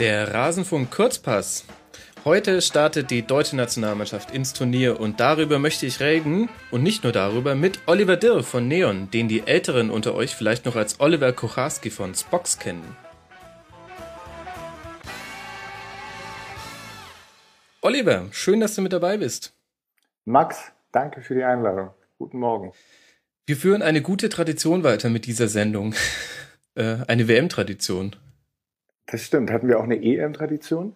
Der Rasenfunk Kurzpass. Heute startet die deutsche Nationalmannschaft ins Turnier und darüber möchte ich reden und nicht nur darüber mit Oliver Dirr von Neon, den die Älteren unter euch vielleicht noch als Oliver Kocharski von Spox kennen. Oliver, schön, dass du mit dabei bist. Max, danke für die Einladung. Guten Morgen. Wir führen eine gute Tradition weiter mit dieser Sendung. Äh, eine WM-Tradition. Das stimmt. Hatten wir auch eine EM-Tradition?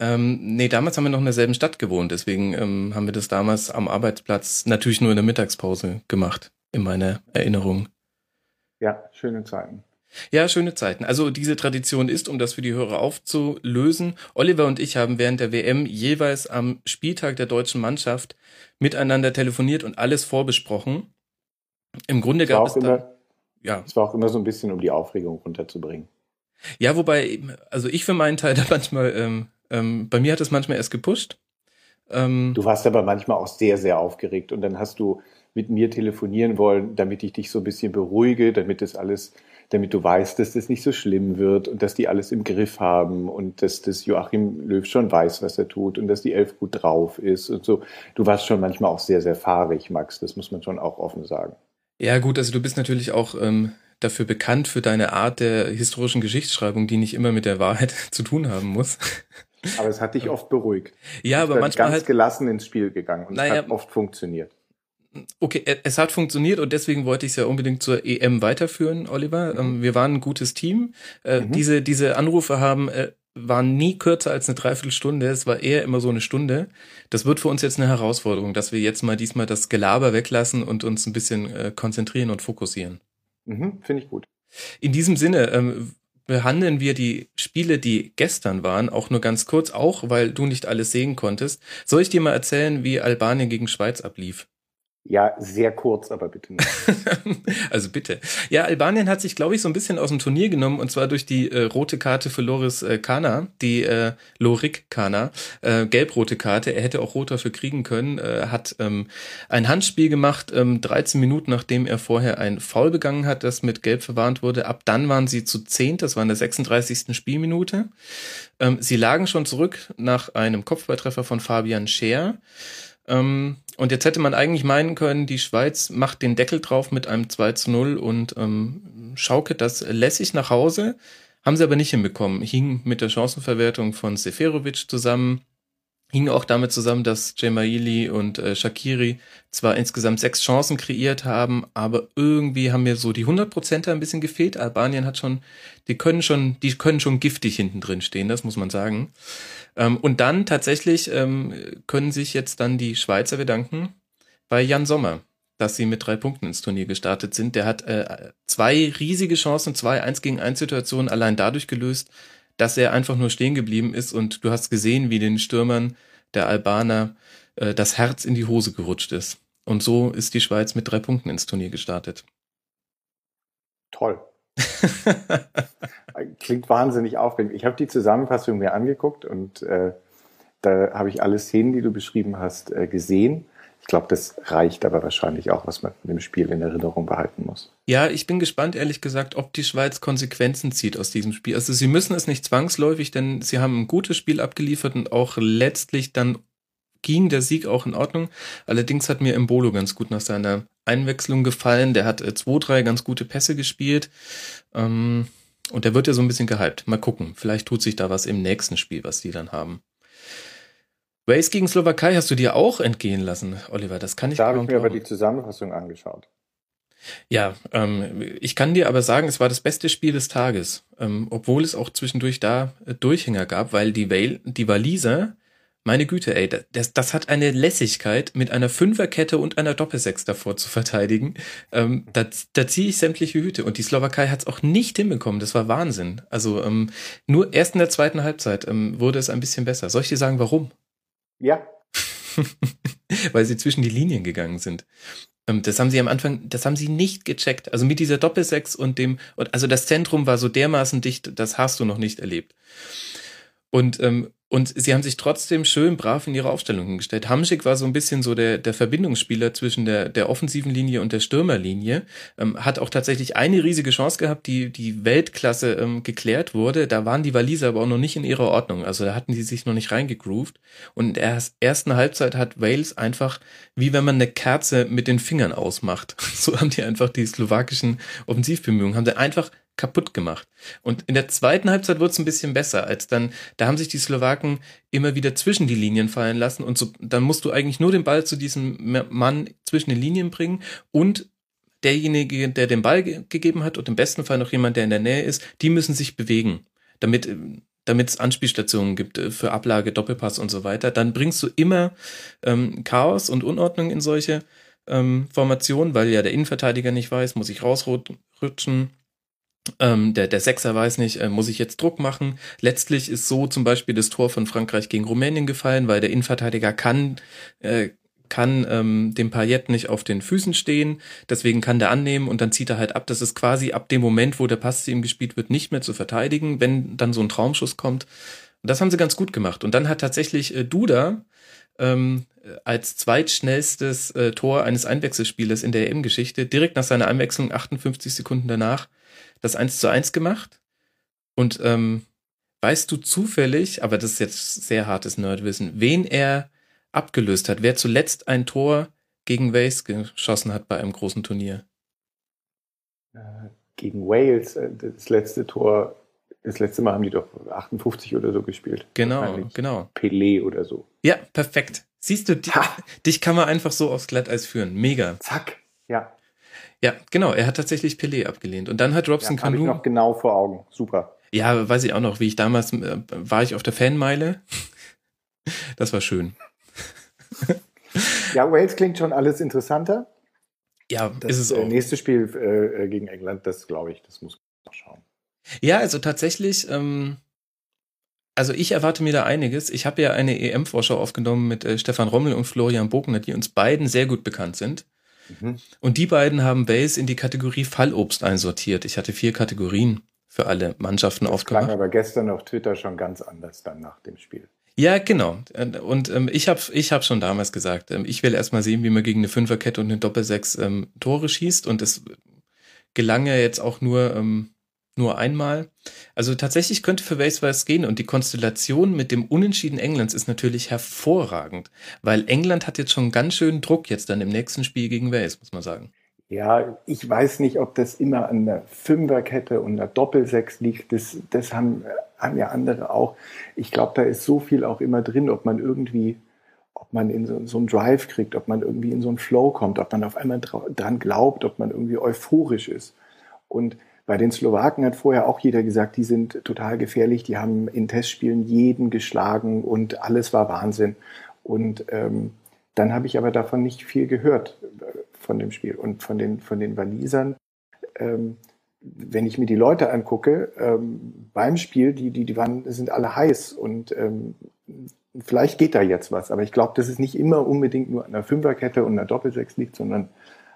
Ähm, nee, damals haben wir noch in derselben Stadt gewohnt, deswegen ähm, haben wir das damals am Arbeitsplatz natürlich nur in der Mittagspause gemacht, in meiner Erinnerung. Ja, schöne Zeiten. Ja, schöne Zeiten. Also diese Tradition ist, um das für die Hörer aufzulösen, Oliver und ich haben während der WM jeweils am Spieltag der deutschen Mannschaft miteinander telefoniert und alles vorbesprochen. Im Grunde gab es da, ja. Es war auch immer so ein bisschen, um die Aufregung runterzubringen. Ja, wobei, also ich für meinen Teil da manchmal, ähm, ähm, bei mir hat es manchmal erst gepusht. Ähm, du warst aber manchmal auch sehr, sehr aufgeregt und dann hast du mit mir telefonieren wollen, damit ich dich so ein bisschen beruhige, damit das alles, damit du weißt, dass das nicht so schlimm wird und dass die alles im Griff haben und dass das Joachim Löw schon weiß, was er tut und dass die Elf gut drauf ist und so. Du warst schon manchmal auch sehr, sehr fahrig, Max, das muss man schon auch offen sagen. Ja, gut, also du bist natürlich auch ähm, dafür bekannt für deine Art der historischen Geschichtsschreibung, die nicht immer mit der Wahrheit zu tun haben muss. Aber es hat dich oft beruhigt. Ja, aber manchmal ganz halt, gelassen ins Spiel gegangen und naja, es hat oft funktioniert. Okay, es hat funktioniert und deswegen wollte ich es ja unbedingt zur EM weiterführen, Oliver. Ähm, mhm. Wir waren ein gutes Team. Äh, mhm. Diese diese Anrufe haben äh, waren nie kürzer als eine Dreiviertelstunde. Es war eher immer so eine Stunde. Das wird für uns jetzt eine Herausforderung, dass wir jetzt mal diesmal das Gelaber weglassen und uns ein bisschen äh, konzentrieren und fokussieren. Mhm, Finde ich gut. In diesem Sinne ähm, behandeln wir die Spiele, die gestern waren, auch nur ganz kurz, auch weil du nicht alles sehen konntest. Soll ich dir mal erzählen, wie Albanien gegen Schweiz ablief? Ja, sehr kurz, aber bitte nicht. also bitte. Ja, Albanien hat sich, glaube ich, so ein bisschen aus dem Turnier genommen und zwar durch die äh, rote Karte für Loris äh, Kana, die äh, Lorik Kana, äh, gelb-rote Karte. Er hätte auch rot dafür kriegen können, äh, hat ähm, ein Handspiel gemacht, ähm, 13 Minuten nachdem er vorher ein Foul begangen hat, das mit Gelb verwarnt wurde. Ab dann waren sie zu zehnt, das war in der 36. Spielminute. Ähm, sie lagen schon zurück nach einem Kopfballtreffer von Fabian Scheer. Ähm, und jetzt hätte man eigentlich meinen können, die Schweiz macht den Deckel drauf mit einem 2 zu 0 und ähm, schaukelt das lässig nach Hause. Haben sie aber nicht hinbekommen. Hing mit der Chancenverwertung von Seferovic zusammen. Hing auch damit zusammen, dass Jemaili und äh, Shakiri zwar insgesamt sechs Chancen kreiert haben, aber irgendwie haben mir so die 100% ein bisschen gefehlt. Albanien hat schon, die können schon, die können schon giftig hinten drin stehen, das muss man sagen. Ähm, und dann tatsächlich ähm, können sich jetzt dann die Schweizer bedanken bei Jan Sommer, dass sie mit drei Punkten ins Turnier gestartet sind. Der hat äh, zwei riesige Chancen, zwei 1 gegen 1 Situationen allein dadurch gelöst, dass er einfach nur stehen geblieben ist und du hast gesehen, wie den Stürmern der Albaner äh, das Herz in die Hose gerutscht ist. Und so ist die Schweiz mit drei Punkten ins Turnier gestartet. Toll. Klingt wahnsinnig aufregend. Ich habe die Zusammenfassung mir angeguckt und äh, da habe ich alle Szenen, die du beschrieben hast, äh, gesehen. Ich glaube, das reicht aber wahrscheinlich auch, was man von dem Spiel in Erinnerung behalten muss. Ja, ich bin gespannt, ehrlich gesagt, ob die Schweiz Konsequenzen zieht aus diesem Spiel. Also sie müssen es nicht zwangsläufig, denn sie haben ein gutes Spiel abgeliefert und auch letztlich dann ging der Sieg auch in Ordnung. Allerdings hat mir Embolo ganz gut nach seiner Einwechslung gefallen. Der hat äh, zwei, drei ganz gute Pässe gespielt. Ähm, und der wird ja so ein bisschen gehypt. Mal gucken. Vielleicht tut sich da was im nächsten Spiel, was die dann haben. Wales gegen Slowakei hast du dir auch entgehen lassen, Oliver. Das kann ich Da habe ich mir aber die Zusammenfassung angeschaut. Ja, ähm, ich kann dir aber sagen, es war das beste Spiel des Tages, ähm, obwohl es auch zwischendurch da äh, Durchhänger gab, weil die, Wale, die Waliser meine Güte, ey, das, das hat eine Lässigkeit, mit einer Fünferkette und einer Doppelsechs davor zu verteidigen. Ähm, da, da ziehe ich sämtliche Hüte. Und die Slowakei hat es auch nicht hinbekommen. Das war Wahnsinn. Also ähm, nur erst in der zweiten Halbzeit ähm, wurde es ein bisschen besser. Soll ich dir sagen, warum? Ja. Weil sie zwischen die Linien gegangen sind. Ähm, das haben sie am Anfang, das haben sie nicht gecheckt. Also mit dieser Doppelsechs und dem, also das Zentrum war so dermaßen dicht, das hast du noch nicht erlebt. Und ähm, Und sie haben sich trotzdem schön brav in ihre Aufstellung hingestellt. Hamschick war so ein bisschen so der, der Verbindungsspieler zwischen der, der offensiven Linie und der Stürmerlinie. Ähm, hat auch tatsächlich eine riesige Chance gehabt, die, die Weltklasse ähm, geklärt wurde. Da waren die Waliser aber auch noch nicht in ihrer Ordnung. Also da hatten die sich noch nicht reingegroovt. Und in der ersten Halbzeit hat Wales einfach, wie wenn man eine Kerze mit den Fingern ausmacht. So haben die einfach die slowakischen Offensivbemühungen, haben sie einfach kaputt gemacht. Und in der zweiten Halbzeit wurde es ein bisschen besser, als dann, da haben sich die Slowaken immer wieder zwischen die Linien fallen lassen und so, dann musst du eigentlich nur den Ball zu diesem Mann zwischen den Linien bringen und derjenige, der den Ball ge gegeben hat und im besten Fall noch jemand, der in der Nähe ist, die müssen sich bewegen, damit damit es Anspielstationen gibt äh, für Ablage, Doppelpass und so weiter, dann bringst du immer ähm, Chaos und Unordnung in solche ähm, Formationen, weil ja der Innenverteidiger nicht weiß, muss ich rausrutschen, ähm, der, der Sechser weiß nicht, äh, muss ich jetzt Druck machen? Letztlich ist so zum Beispiel das Tor von Frankreich gegen Rumänien gefallen, weil der Innenverteidiger kann, äh, kann ähm, dem Payet nicht auf den Füßen stehen, deswegen kann der annehmen und dann zieht er halt ab. Das ist quasi ab dem Moment, wo der Pass zu ihm gespielt wird, nicht mehr zu verteidigen, wenn dann so ein Traumschuss kommt. Und das haben sie ganz gut gemacht. Und dann hat tatsächlich äh, Duda ähm, als zweitschnellstes äh, Tor eines Einwechselspielers in der EM-Geschichte direkt nach seiner Einwechslung 58 Sekunden danach das 1 zu 1 gemacht. Und ähm, weißt du zufällig, aber das ist jetzt sehr hartes Nerdwissen, wen er abgelöst hat, wer zuletzt ein Tor gegen Wales geschossen hat bei einem großen Turnier? Äh, gegen Wales, äh, das letzte Tor, das letzte Mal haben die doch 58 oder so gespielt. Genau, genau. Pelé oder so. Ja, perfekt. Siehst du, dich, dich kann man einfach so aufs Glatteis führen. Mega. Zack, ja. Ja, genau. Er hat tatsächlich Pelé abgelehnt. Und dann hat Robson ja, Canu. Ich noch genau vor Augen. Super. Ja, weiß ich auch noch, wie ich damals äh, war ich auf der Fanmeile. Das war schön. ja, Wales klingt schon alles interessanter. Ja, das ist es äh, auch. nächste Spiel äh, gegen England, das glaube ich, das muss man noch schauen. Ja, also tatsächlich, ähm, also ich erwarte mir da einiges. Ich habe ja eine EM-Vorschau aufgenommen mit äh, Stefan Rommel und Florian Bogner, die uns beiden sehr gut bekannt sind. Mhm. Und die beiden haben Base in die Kategorie Fallobst einsortiert. Ich hatte vier Kategorien für alle Mannschaften das aufgemacht. Klang aber gestern auf Twitter schon ganz anders dann nach dem Spiel. Ja, genau. Und ähm, ich habe ich hab schon damals gesagt, ähm, ich will erstmal sehen, wie man gegen eine Fünferkette und eine Doppelsechs ähm, Tore schießt. Und es gelang ja jetzt auch nur ähm, nur einmal. Also tatsächlich könnte für Wales was gehen und die Konstellation mit dem Unentschieden Englands ist natürlich hervorragend, weil England hat jetzt schon ganz schön Druck jetzt dann im nächsten Spiel gegen Wales, muss man sagen. Ja, ich weiß nicht, ob das immer an der Fünferkette und der Doppelsechs liegt. Das, das haben, haben ja andere auch. Ich glaube, da ist so viel auch immer drin, ob man irgendwie, ob man in so, so einen Drive kriegt, ob man irgendwie in so einen Flow kommt, ob man auf einmal dran glaubt, ob man irgendwie euphorisch ist. Und bei den Slowaken hat vorher auch jeder gesagt, die sind total gefährlich, die haben in Testspielen jeden geschlagen und alles war Wahnsinn. Und ähm, dann habe ich aber davon nicht viel gehört äh, von dem Spiel und von den, von den Walisern. Ähm, wenn ich mir die Leute angucke ähm, beim Spiel, die, die, die waren, sind alle heiß und ähm, vielleicht geht da jetzt was, aber ich glaube, dass es nicht immer unbedingt nur an der Fünferkette und einer Doppelsechs liegt, sondern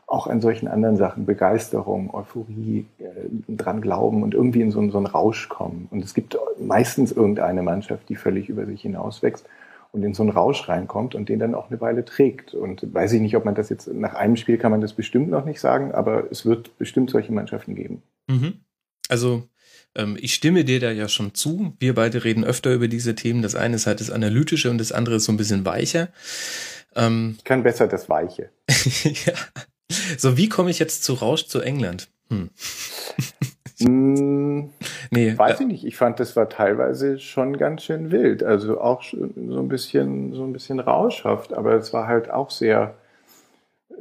auch an solchen anderen Sachen, Begeisterung, Euphorie, äh, dran glauben und irgendwie in so, so einen Rausch kommen. Und es gibt meistens irgendeine Mannschaft, die völlig über sich hinauswächst und in so einen Rausch reinkommt und den dann auch eine Weile trägt. Und weiß ich nicht, ob man das jetzt nach einem Spiel kann man das bestimmt noch nicht sagen, aber es wird bestimmt solche Mannschaften geben. Mhm. Also ähm, ich stimme dir da ja schon zu. Wir beide reden öfter über diese Themen. Das eine ist halt das Analytische und das andere ist so ein bisschen weicher. Ähm, ich kann besser das Weiche. ja. So, wie komme ich jetzt zu Rausch zu England? Hm. hm. nee, weiß äh, ich nicht. Ich fand, das war teilweise schon ganz schön wild. Also auch so ein bisschen, so ein bisschen rauschhaft, aber es war halt auch sehr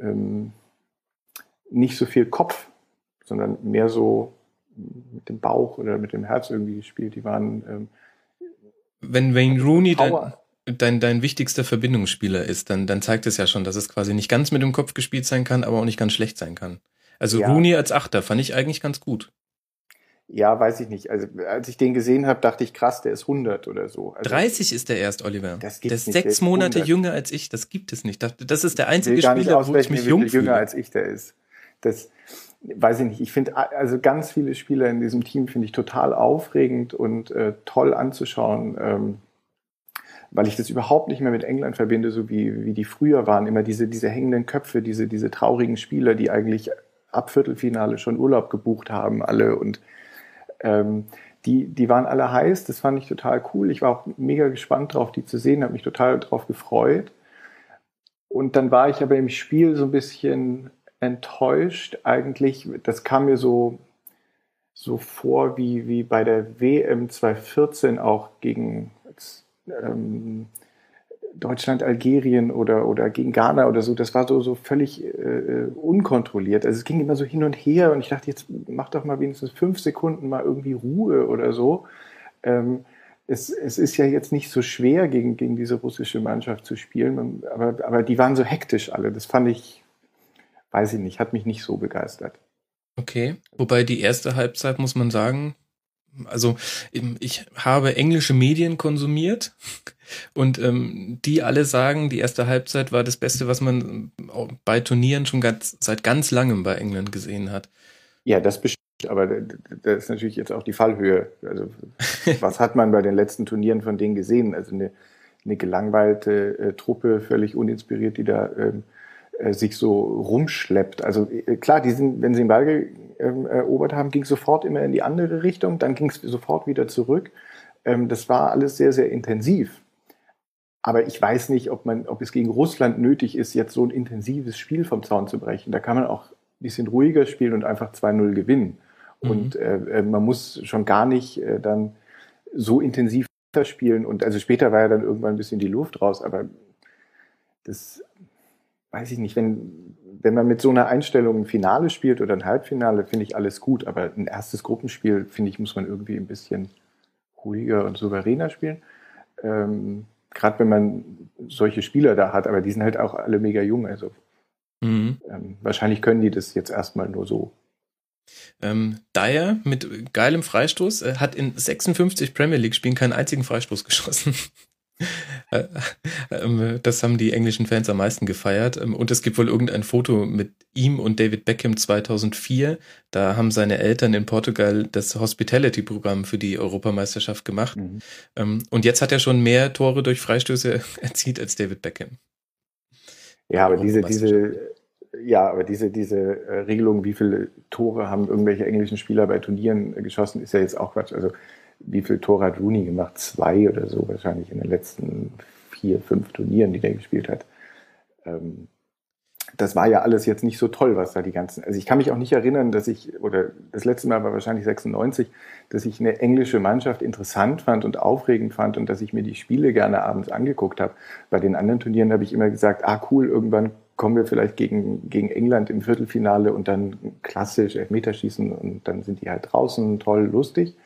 ähm, nicht so viel Kopf, sondern mehr so mit dem Bauch oder mit dem Herz irgendwie gespielt. Die waren ähm, wenn Wayne Rooney dann, dein, dein wichtigster Verbindungsspieler ist, dann, dann zeigt es ja schon, dass es quasi nicht ganz mit dem Kopf gespielt sein kann, aber auch nicht ganz schlecht sein kann. Also ja. Rooney als Achter fand ich eigentlich ganz gut. Ja, weiß ich nicht. Also als ich den gesehen habe, dachte ich, krass, der ist 100 oder so. Also, 30 ist der erst, Oliver. Das gibt der ist nicht, sechs der ist Monate jünger als ich. Das gibt es nicht. Das ist der einzige Spieler, wo ich mich jung fühle. jünger als ich der ist. Das weiß ich nicht. Ich finde also ganz viele Spieler in diesem Team finde ich total aufregend und äh, toll anzuschauen. Ähm, weil ich das überhaupt nicht mehr mit England verbinde, so wie, wie die früher waren. Immer diese, diese hängenden Köpfe, diese, diese traurigen Spieler, die eigentlich ab Viertelfinale schon Urlaub gebucht haben, alle. Und ähm, die, die waren alle heiß. Das fand ich total cool. Ich war auch mega gespannt drauf, die zu sehen, habe mich total drauf gefreut. Und dann war ich aber im Spiel so ein bisschen enttäuscht eigentlich. Das kam mir so, so vor wie, wie bei der WM 2014 auch gegen ähm, Deutschland, Algerien oder, oder gegen Ghana oder so. Das war so, so völlig äh, unkontrolliert. Also es ging immer so hin und her und ich dachte, jetzt mach doch mal wenigstens fünf Sekunden mal irgendwie Ruhe oder so. Ähm, es, es ist ja jetzt nicht so schwer, gegen, gegen diese russische Mannschaft zu spielen, aber, aber die waren so hektisch alle. Das fand ich, weiß ich nicht, hat mich nicht so begeistert. Okay, wobei die erste Halbzeit, muss man sagen, also ich habe englische Medien konsumiert und ähm, die alle sagen, die erste Halbzeit war das Beste, was man bei Turnieren schon ganz, seit ganz langem bei England gesehen hat. Ja, das bestimmt, aber das ist natürlich jetzt auch die Fallhöhe. Also was hat man bei den letzten Turnieren von denen gesehen? Also eine, eine gelangweilte äh, Truppe, völlig uninspiriert, die da ähm, äh, sich so rumschleppt. Also äh, klar, die sind, wenn sie den Ball ähm, erobert haben, ging es sofort immer in die andere Richtung, dann ging es sofort wieder zurück. Ähm, das war alles sehr, sehr intensiv. Aber ich weiß nicht, ob, man, ob es gegen Russland nötig ist, jetzt so ein intensives Spiel vom Zaun zu brechen. Da kann man auch ein bisschen ruhiger spielen und einfach 2-0 gewinnen. Mhm. Und äh, äh, man muss schon gar nicht äh, dann so intensiv spielen. Und also später war ja dann irgendwann ein bisschen die Luft raus, aber das weiß ich nicht, wenn, wenn man mit so einer Einstellung ein Finale spielt oder ein Halbfinale, finde ich alles gut. Aber ein erstes Gruppenspiel, finde ich, muss man irgendwie ein bisschen ruhiger und souveräner spielen. Ähm, Gerade wenn man solche Spieler da hat, aber die sind halt auch alle mega jung. Also mhm. ähm, wahrscheinlich können die das jetzt erstmal nur so. Ähm, Dyer mit geilem Freistoß äh, hat in 56 Premier League Spielen keinen einzigen Freistoß geschossen. Äh, ähm, das haben die englischen Fans am meisten gefeiert. Ähm, und es gibt wohl irgendein Foto mit ihm und David Beckham 2004. Da haben seine Eltern in Portugal das Hospitality-Programm für die Europameisterschaft gemacht. Mhm. Ähm, und jetzt hat er schon mehr Tore durch Freistöße erzielt als David Beckham. Ja, aber diese, diese, ja, aber diese, diese äh, Regelung, wie viele Tore haben irgendwelche englischen Spieler bei Turnieren geschossen, ist ja jetzt auch Quatsch. Also wie viel Tore hat Rooney gemacht? Zwei oder so wahrscheinlich in den letzten vier, fünf Turnieren, die der gespielt hat. Ähm, das war ja alles jetzt nicht so toll, was da die ganzen. Also ich kann mich auch nicht erinnern, dass ich, oder das letzte Mal war wahrscheinlich 96, dass ich eine englische Mannschaft interessant fand und aufregend fand und dass ich mir die Spiele gerne abends angeguckt habe. Bei den anderen Turnieren habe ich immer gesagt, ah cool, irgendwann kommen wir vielleicht gegen, gegen England im Viertelfinale und dann klassisch Elfmeterschießen und dann sind die halt draußen, toll, lustig.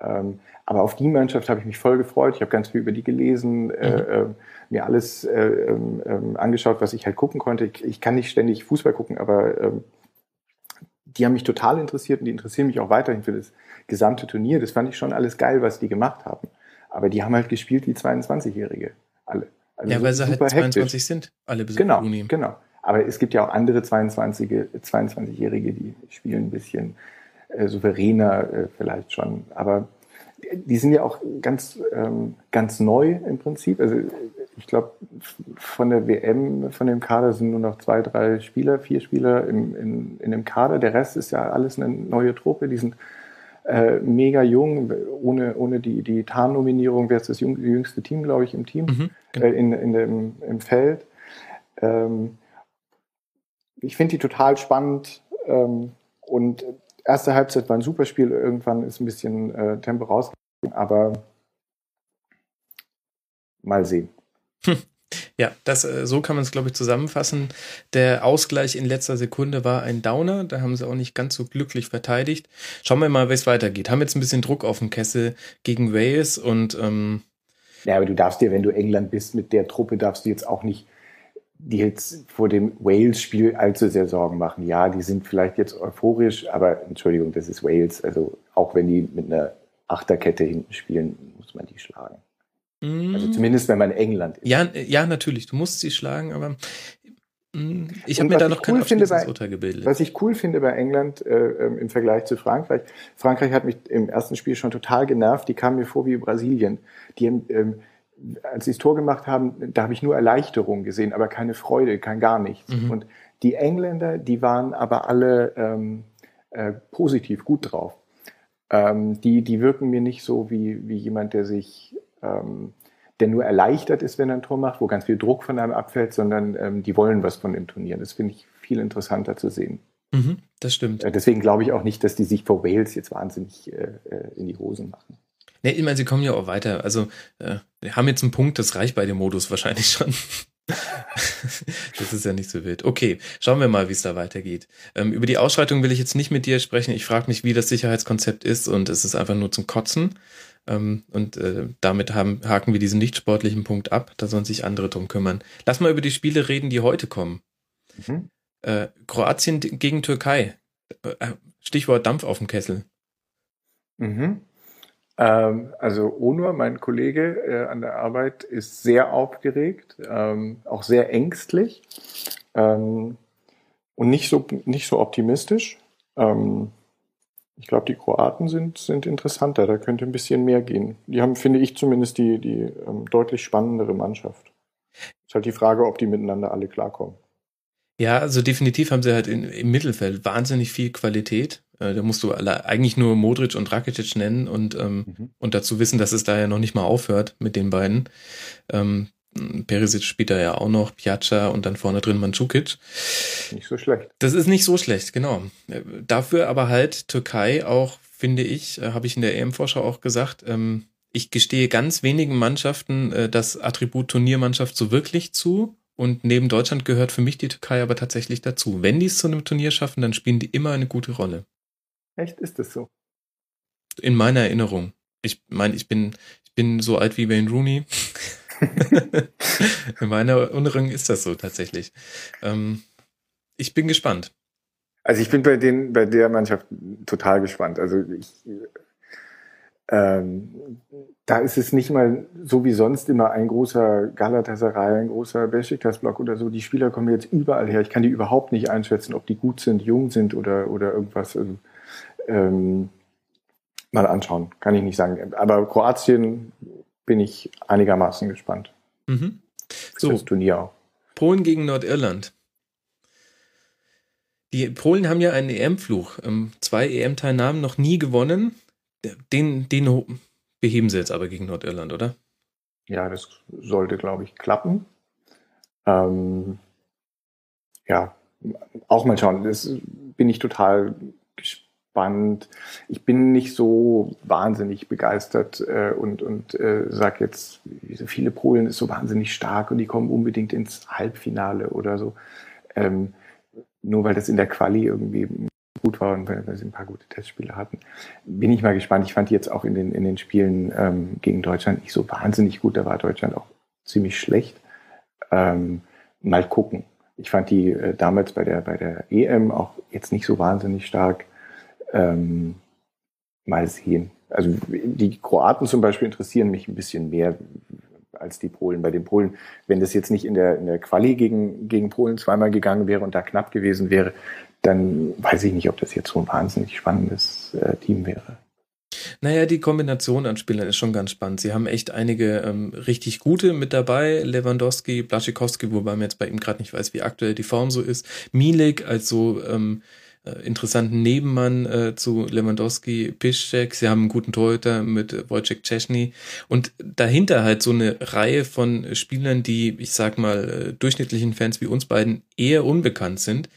Ähm, aber auf die Mannschaft habe ich mich voll gefreut. Ich habe ganz viel über die gelesen, äh, äh, mir alles äh, ähm, ähm, angeschaut, was ich halt gucken konnte. Ich, ich, kann nicht ständig Fußball gucken, aber ähm, die haben mich total interessiert und die interessieren mich auch weiterhin für das gesamte Turnier. Das fand ich schon alles geil, was die gemacht haben. Aber die haben halt gespielt wie 22-Jährige, alle. Also ja, weil sie halt 22 hektisch. sind, alle Besucher Genau, genau. Aber es gibt ja auch andere 22-Jährige, 22 die spielen ein bisschen äh, souveräner äh, vielleicht schon. Aber die sind ja auch ganz, ähm, ganz neu im Prinzip. Also ich glaube, von der WM, von dem Kader sind nur noch zwei, drei Spieler, vier Spieler im, in, in dem Kader. Der Rest ist ja alles eine neue Truppe. Die sind äh, mega jung. Ohne, ohne die, die Tarnnominierung wäre es das jüngste Team, glaube ich, im Team, mhm, genau. äh, in, in dem, im Feld. Ähm, ich finde die total spannend ähm, und erste Halbzeit war ein super Spiel, irgendwann ist ein bisschen äh, Tempo rausgegangen, aber mal sehen. Hm. Ja, das, äh, so kann man es, glaube ich, zusammenfassen. Der Ausgleich in letzter Sekunde war ein Downer. Da haben sie auch nicht ganz so glücklich verteidigt. Schauen wir mal, wie es weitergeht. Haben jetzt ein bisschen Druck auf dem Kessel gegen Wales und ähm, ja, aber du darfst dir, wenn du England bist, mit der Truppe darfst du jetzt auch nicht die jetzt vor dem Wales-Spiel allzu sehr Sorgen machen. Ja, die sind vielleicht jetzt euphorisch, aber Entschuldigung, das ist Wales. Also auch wenn die mit einer Achterkette hinten spielen, muss man die schlagen. Mm. Also zumindest wenn man England ist. Ja, ja, natürlich, du musst sie schlagen, aber mm, ich habe mir da noch kein cool finde bei, Urteil gebildet. Was ich cool finde bei England äh, ähm, im Vergleich zu Frankreich, Frankreich hat mich im ersten Spiel schon total genervt. Die kamen mir vor wie Brasilien. Die ähm, als sie das Tor gemacht haben, da habe ich nur Erleichterung gesehen, aber keine Freude, kein gar nichts. Mhm. Und die Engländer, die waren aber alle ähm, äh, positiv gut drauf. Ähm, die, die wirken mir nicht so wie, wie jemand, der sich, ähm, der nur erleichtert ist, wenn er ein Tor macht, wo ganz viel Druck von einem abfällt, sondern ähm, die wollen was von dem Turnier. Das finde ich viel interessanter zu sehen. Mhm, das stimmt. Äh, deswegen glaube ich auch nicht, dass die sich vor Wales jetzt wahnsinnig äh, äh in die Hosen machen. Nee, ich meine, sie kommen ja auch weiter. Also, äh, wir haben jetzt einen Punkt, das reicht bei dem Modus wahrscheinlich schon. das ist ja nicht so wild. Okay, schauen wir mal, wie es da weitergeht. Ähm, über die Ausschreitung will ich jetzt nicht mit dir sprechen. Ich frage mich, wie das Sicherheitskonzept ist und es ist einfach nur zum Kotzen. Ähm, und äh, damit haben, haken wir diesen nicht sportlichen Punkt ab. Da sollen sich andere drum kümmern. Lass mal über die Spiele reden, die heute kommen. Mhm. Äh, Kroatien gegen Türkei. Äh, Stichwort Dampf auf dem Kessel. Mhm. Ähm, also Onur, mein Kollege äh, an der Arbeit, ist sehr aufgeregt, ähm, auch sehr ängstlich ähm, und nicht so, nicht so optimistisch. Ich glaube, die Kroaten sind, sind interessanter, da könnte ein bisschen mehr gehen. Die haben, finde ich zumindest, die, die deutlich spannendere Mannschaft. Ist halt die Frage, ob die miteinander alle klarkommen. Ja, also definitiv haben sie halt in, im Mittelfeld wahnsinnig viel Qualität. Äh, da musst du alle, eigentlich nur Modric und Rakitic nennen und, ähm, mhm. und dazu wissen, dass es da ja noch nicht mal aufhört mit den beiden. Ähm, Perisic spielt da ja auch noch, Piazza und dann vorne drin Mandzukic. Nicht so schlecht. Das ist nicht so schlecht, genau. Äh, dafür aber halt Türkei auch, finde ich, äh, habe ich in der EM-Vorschau auch gesagt, ähm, ich gestehe ganz wenigen Mannschaften äh, das Attribut Turniermannschaft so wirklich zu. Und neben Deutschland gehört für mich die Türkei aber tatsächlich dazu. Wenn die es zu einem Turnier schaffen, dann spielen die immer eine gute Rolle. Echt, ist das so? In meiner Erinnerung. Ich meine, ich bin, ich bin so alt wie Wayne Rooney. In meiner Erinnerung ist das so tatsächlich. Ähm, ich bin gespannt. Also ich bin bei den, bei der Mannschaft total gespannt. Also ich, ähm, da ist es nicht mal so wie sonst immer ein großer Galatasaray, ein großer Besiktas-Block oder so. Die Spieler kommen jetzt überall her. Ich kann die überhaupt nicht einschätzen, ob die gut sind, jung sind oder, oder irgendwas. Also, ähm, mal anschauen, kann ich nicht sagen. Aber Kroatien bin ich einigermaßen gespannt. Mhm. So, das Turnier auch. Polen gegen Nordirland. Die Polen haben ja einen EM-Fluch. Ähm, zwei EM-Teilnahmen noch nie gewonnen. Den, den beheben sie jetzt aber gegen Nordirland, oder? Ja, das sollte, glaube ich, klappen. Ähm, ja, auch mal schauen. Das bin ich total gespannt. Ich bin nicht so wahnsinnig begeistert äh, und, und äh, sage jetzt, so viele Polen ist so wahnsinnig stark und die kommen unbedingt ins Halbfinale oder so. Ähm, nur weil das in der Quali irgendwie gut war und weil, sie ein paar gute Testspiele hatten. Bin ich mal gespannt. Ich fand die jetzt auch in den, in den Spielen ähm, gegen Deutschland nicht so wahnsinnig gut. Da war Deutschland auch ziemlich schlecht. Ähm, mal gucken. Ich fand die äh, damals bei der, bei der EM auch jetzt nicht so wahnsinnig stark. Ähm, mal sehen. Also die Kroaten zum Beispiel interessieren mich ein bisschen mehr als die Polen. Bei den Polen, wenn das jetzt nicht in der, in der Quali gegen, gegen Polen zweimal gegangen wäre und da knapp gewesen wäre, dann weiß ich nicht, ob das jetzt so ein wahnsinnig spannendes äh, Team wäre. Naja, die Kombination an Spielern ist schon ganz spannend. Sie haben echt einige ähm, richtig gute mit dabei. Lewandowski, Blaschikowski, wobei man jetzt bei ihm gerade nicht weiß, wie aktuell die Form so ist. Milik als so ähm, äh, interessanten Nebenmann äh, zu Lewandowski, Piszczek. Sie haben einen guten Torhüter mit Wojciech Czesny und dahinter halt so eine Reihe von Spielern, die, ich sag mal, äh, durchschnittlichen Fans wie uns beiden eher unbekannt sind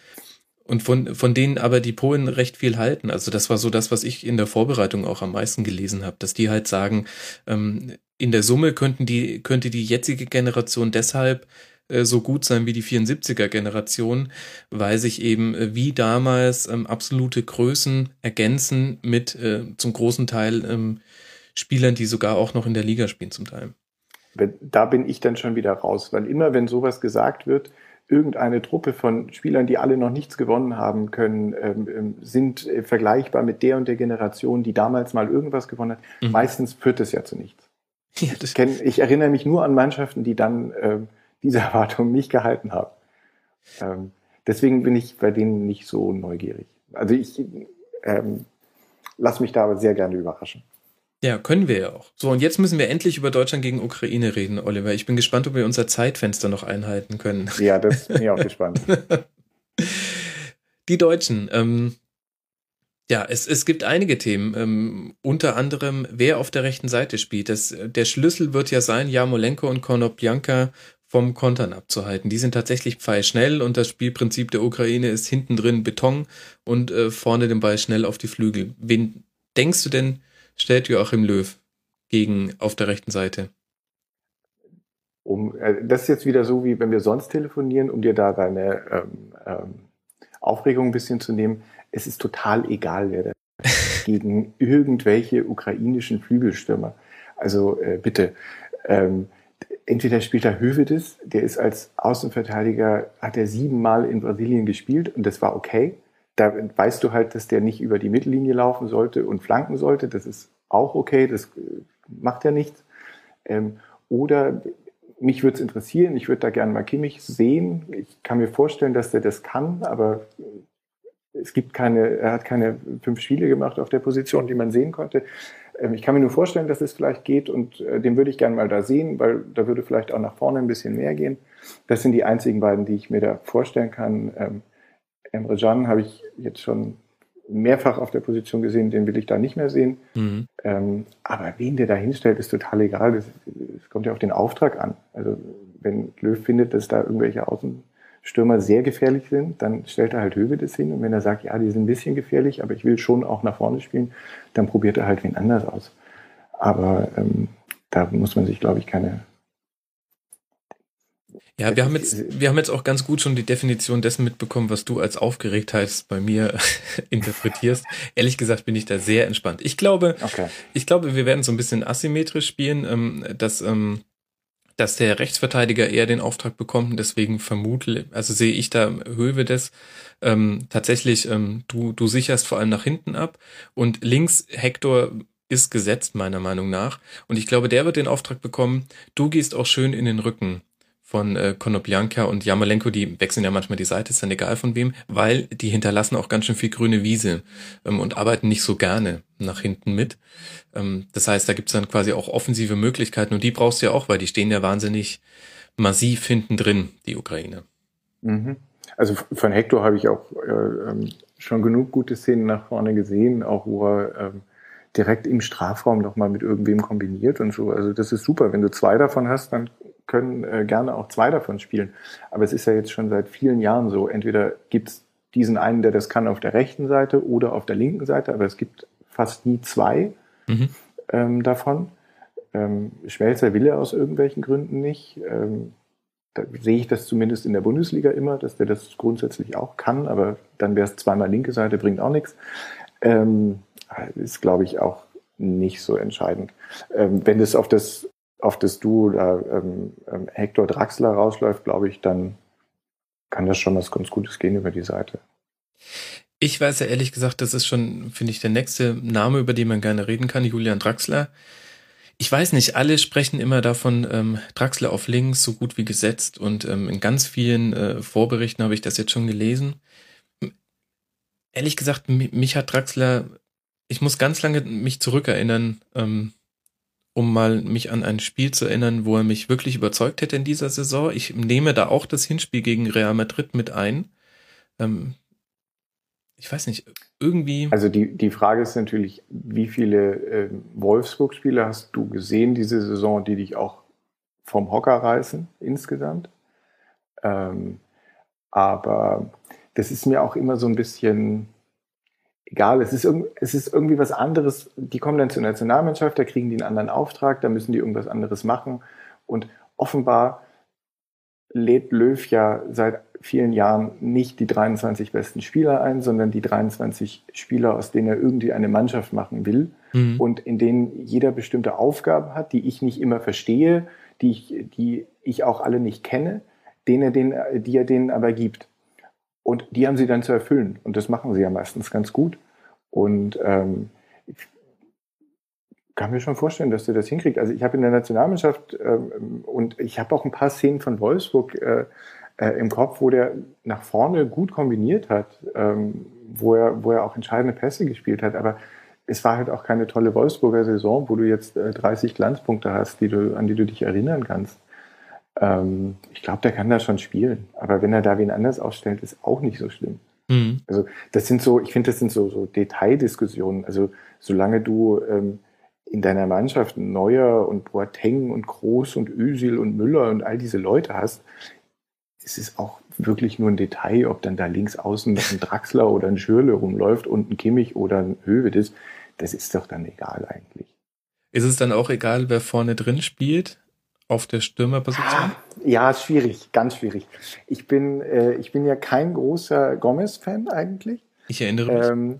und von, von denen aber die Polen recht viel halten. Also das war so das, was ich in der Vorbereitung auch am meisten gelesen habe, dass die halt sagen, ähm, in der Summe könnten die, könnte die jetzige Generation deshalb äh, so gut sein wie die 74er Generation, weil sich eben äh, wie damals ähm, absolute Größen ergänzen mit äh, zum großen Teil ähm, Spielern, die sogar auch noch in der Liga spielen zum Teil. Da bin ich dann schon wieder raus, weil immer wenn sowas gesagt wird, irgendeine Truppe von Spielern, die alle noch nichts gewonnen haben können, ähm, ähm sind äh, vergleichbar mit der und der Generation, die damals mal irgendwas gewonnen hat. Mhm. Meistens führt es ja zu nichts. Ja, ich, kenn, ich erinnere mich nur an Mannschaften, die dann ähm, diese Erwartungen nicht gehalten haben. Ähm, deswegen bin ich bei denen nicht so neugierig. Also ich ähm, lasse mich da aber sehr gerne überraschen. Ja, können wir ja auch. So, und jetzt müssen wir endlich über Deutschland gegen Ukraine reden, Oliver. Ich bin gespannt, ob wir unser Zeitfenster noch einhalten können. Ja, das bin ich auch gespannt. Die Deutschen, ähm, ja, es, es gibt einige Themen, ähm, unter anderem, wer auf der rechten Seite spielt. Das, der Schlüssel wird ja sein, Jamolenko und Konoplyanka vom Kontern abzuhalten. Die sind tatsächlich pfeilschnell und das Spielprinzip der Ukraine ist hinten drin Beton und äh, vorne den Ball schnell auf die Flügel. Wen denkst du denn, stellt Joachim Löw gegen auf der rechten Seite? Um, äh, das ist jetzt wieder so, wie wenn wir sonst telefonieren, um dir da deine ähm, ähm, Aufregung ein bisschen zu nehmen. Es ist total egal, wer da gegen irgendwelche ukrainischen Flügelstürmer. Also äh, bitte, ähm, entweder spielt er Hövedes, der ist als Außenverteidiger, hat er siebenmal in Brasilien gespielt und das war okay da weißt du halt, dass der nicht über die Mittellinie laufen sollte und flanken sollte. Das ist auch okay, das äh, macht ja nichts. Ähm, oder mich würde es interessieren, ich würde da gerne mal Kimmich sehen. Ich kann mir vorstellen, dass der das kann, aber es gibt keine, er hat keine fünf Spiele gemacht auf der Position, die man sehen konnte. Ähm, ich kann mir nur vorstellen, dass es vielleicht geht und äh, den würde ich gerne mal da sehen, weil da würde vielleicht auch nach vorne ein bisschen mehr gehen. Das sind die einzigen beiden, die ich mir da vorstellen kann. Emre Can habe ich jetzt schon mehrfach auf der Position gesehen, den will ich da nicht mehr sehen. Mhm. Ähm, aber wen der da hinstellt, ist total egal. Das, das, kommt ja auf den Auftrag an. Also wenn Löw findet, dass da irgendwelche Außenstürmer sehr gefährlich sind, dann stellt er halt Höwe das hin. Und wenn er sagt, ja, die sind ein bisschen gefährlich, aber ich will schon auch nach vorne spielen, dann probiert er halt wen anders aus. Aber ähm, da muss man sich, glaube ich, keine ja, wir haben jetzt, wir haben jetzt auch ganz gut schon die Definition dessen mitbekommen, was du als Aufgeregtheit bei mir interpretierst. Ehrlich gesagt bin ich da sehr entspannt. Ich glaube, okay. ich glaube, wir werden so ein bisschen asymmetrisch spielen, ähm, dass, ähm, dass der Rechtsverteidiger eher den Auftrag bekommt und deswegen vermute, also sehe ich da Höhe des, ähm, tatsächlich, du, du sicherst vor allem nach hinten ab und links Hector ist gesetzt, meiner Meinung nach. Und ich glaube, der wird den Auftrag bekommen, du gehst auch schön in den Rücken von äh, Konoplyanka und Jamalenko, die wechseln ja manchmal die Seite, ist dann egal von wem, weil die hinterlassen auch ganz schön viel grüne Wiese ähm, und arbeiten nicht so gerne nach hinten mit. Ähm, das heißt, da gibt's dann quasi auch offensive Möglichkeiten und die brauchst du ja auch, weil die stehen ja wahnsinnig massiv hinten drin, die Ukraine. Mhm. Also von Hector habe ich auch äh, ähm, schon genug gute Szenen nach vorne gesehen, auch wo er ähm, direkt im Strafraum nochmal mit irgendwem kombiniert und so. Also das ist super. Wenn du zwei davon hast, dann können äh, gerne auch zwei davon spielen. Aber es ist ja jetzt schon seit vielen Jahren so. Entweder gibt es diesen einen, der das kann auf der rechten Seite oder auf der linken Seite, aber es gibt fast nie zwei mhm. ähm, davon. Ähm, Schmelzer will er aus irgendwelchen Gründen nicht. Ähm, da sehe ich das zumindest in der Bundesliga immer, dass der das grundsätzlich auch kann, aber dann wäre es zweimal linke Seite, bringt auch nichts. Ähm, ist, glaube ich, auch nicht so entscheidend. Ähm, wenn es auf das auf das Duo da ähm, ähm, Hector Draxler rausläuft, glaube ich, dann kann das schon was ganz Gutes gehen über die Seite. Ich weiß ja ehrlich gesagt, das ist schon, finde ich, der nächste Name, über den man gerne reden kann, Julian Draxler. Ich weiß nicht, alle sprechen immer davon, ähm, Draxler auf links, so gut wie gesetzt. Und ähm, in ganz vielen äh, Vorberichten habe ich das jetzt schon gelesen. Ehrlich gesagt, mich hat Draxler, ich muss ganz lange mich zurückerinnern, ähm, um mal mich an ein Spiel zu erinnern, wo er mich wirklich überzeugt hätte in dieser Saison. Ich nehme da auch das Hinspiel gegen Real Madrid mit ein. Ähm, ich weiß nicht, irgendwie. Also die, die Frage ist natürlich, wie viele äh, Wolfsburg-Spiele hast du gesehen diese Saison, die dich auch vom Hocker reißen insgesamt? Ähm, aber das ist mir auch immer so ein bisschen egal, es ist, es ist irgendwie was anderes. Die kommen dann zur Nationalmannschaft, da kriegen die einen anderen Auftrag, da müssen die irgendwas anderes machen. Und offenbar lädt Löw ja seit vielen Jahren nicht die 23 besten Spieler ein, sondern die 23 Spieler, aus denen er irgendwie eine Mannschaft machen will mhm. und in denen jeder bestimmte Aufgaben hat, die ich nicht immer verstehe, die ich, die ich auch alle nicht kenne, denen er den, die er denen aber gibt. Und die haben sie dann zu erfüllen. Und das machen sie ja meistens ganz gut. Und ähm, ich kann mir schon vorstellen, dass sie das hinkriegt. Also ich habe in der Nationalmannschaft ähm, und ich habe auch ein paar Szenen von Wolfsburg äh, äh, im Kopf, wo der nach vorne gut kombiniert hat, ähm, wo, er, wo er auch entscheidende Pässe gespielt hat. Aber es war halt auch keine tolle Wolfsburger Saison, wo du jetzt äh, 30 Glanzpunkte hast, die du, an die du dich erinnern kannst. Ähm, ich glaube, der kann da schon spielen. Aber wenn er da wen anders aufstellt, ist auch nicht so schlimm. Mhm. Also das sind so, ich finde, das sind so, so Detaildiskussionen. Also solange du ähm, in deiner Mannschaft Neuer und Boateng und Groß und Özil und Müller und all diese Leute hast, ist es auch wirklich nur ein Detail, ob dann da links außen ein Draxler oder ein Schürle rumläuft und ein Kimmich oder ein Hövedes das ist doch dann egal eigentlich. Ist es dann auch egal, wer vorne drin spielt? Auf der Stürmerposition? Ja, schwierig, ganz schwierig. Ich bin, äh, ich bin ja kein großer Gomez-Fan eigentlich. Ich erinnere mich. Ähm,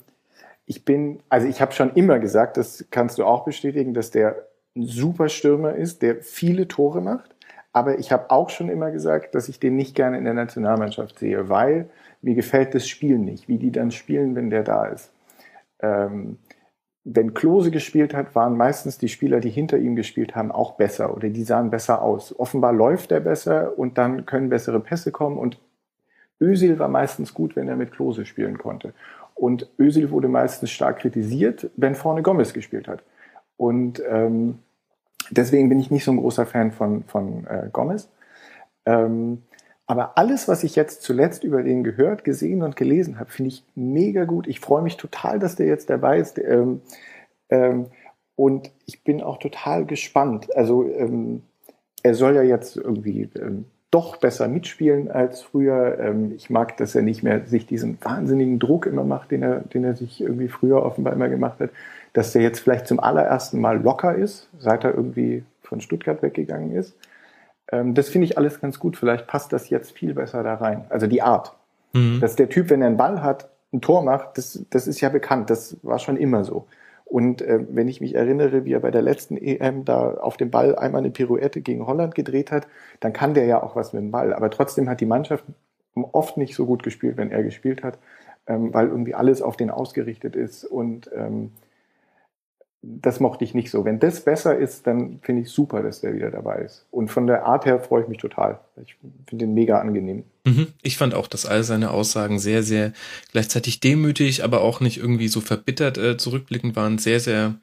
ich bin, also ich habe schon immer gesagt, das kannst du auch bestätigen, dass der ein super Stürmer ist, der viele Tore macht. Aber ich habe auch schon immer gesagt, dass ich den nicht gerne in der Nationalmannschaft sehe, weil mir gefällt das Spiel nicht, wie die dann spielen, wenn der da ist. Ähm, wenn Klose gespielt hat, waren meistens die Spieler, die hinter ihm gespielt haben, auch besser oder die sahen besser aus. Offenbar läuft er besser und dann können bessere Pässe kommen und Özil war meistens gut, wenn er mit Klose spielen konnte. Und Özil wurde meistens stark kritisiert, wenn vorne Gomez gespielt hat. Und ähm, deswegen bin ich nicht so ein großer Fan von, von äh, Gomez. Ähm, aber alles, was ich jetzt zuletzt über den gehört, gesehen und gelesen habe, finde ich mega gut. Ich freue mich total, dass der jetzt dabei ist. Ähm, ähm, und ich bin auch total gespannt. Also ähm, er soll ja jetzt irgendwie ähm, doch besser mitspielen als früher. Ähm, ich mag, dass er nicht mehr sich diesen wahnsinnigen Druck immer macht, den er, den er sich irgendwie früher offenbar immer gemacht hat. Dass der jetzt vielleicht zum allerersten Mal locker ist, seit er irgendwie von Stuttgart weggegangen ist. Ähm, das finde ich alles ganz gut. Vielleicht passt das jetzt viel besser da rein. Also die Art. Mhm. Dass der Typ, wenn er einen Ball hat, ein Tor macht, das, das ist ja bekannt. Das war schon immer so. Und äh, wenn ich mich erinnere, wie er bei der letzten EM da auf dem Ball einmal eine Pirouette gegen Holland gedreht hat, dann kann der ja auch was mit dem Ball. Aber trotzdem hat die Mannschaft oft nicht so gut gespielt, wenn er gespielt hat, ähm, weil irgendwie alles auf den ausgerichtet ist. Und ähm, das mochte ich nicht so. Wenn das besser ist, dann finde ich super, dass der wieder dabei ist. Und von der Art her freue ich mich total. Ich finde den mega angenehm. Mhm. Ich fand auch, dass all seine Aussagen sehr, sehr gleichzeitig demütig, aber auch nicht irgendwie so verbittert äh, zurückblickend waren. Sehr, sehr,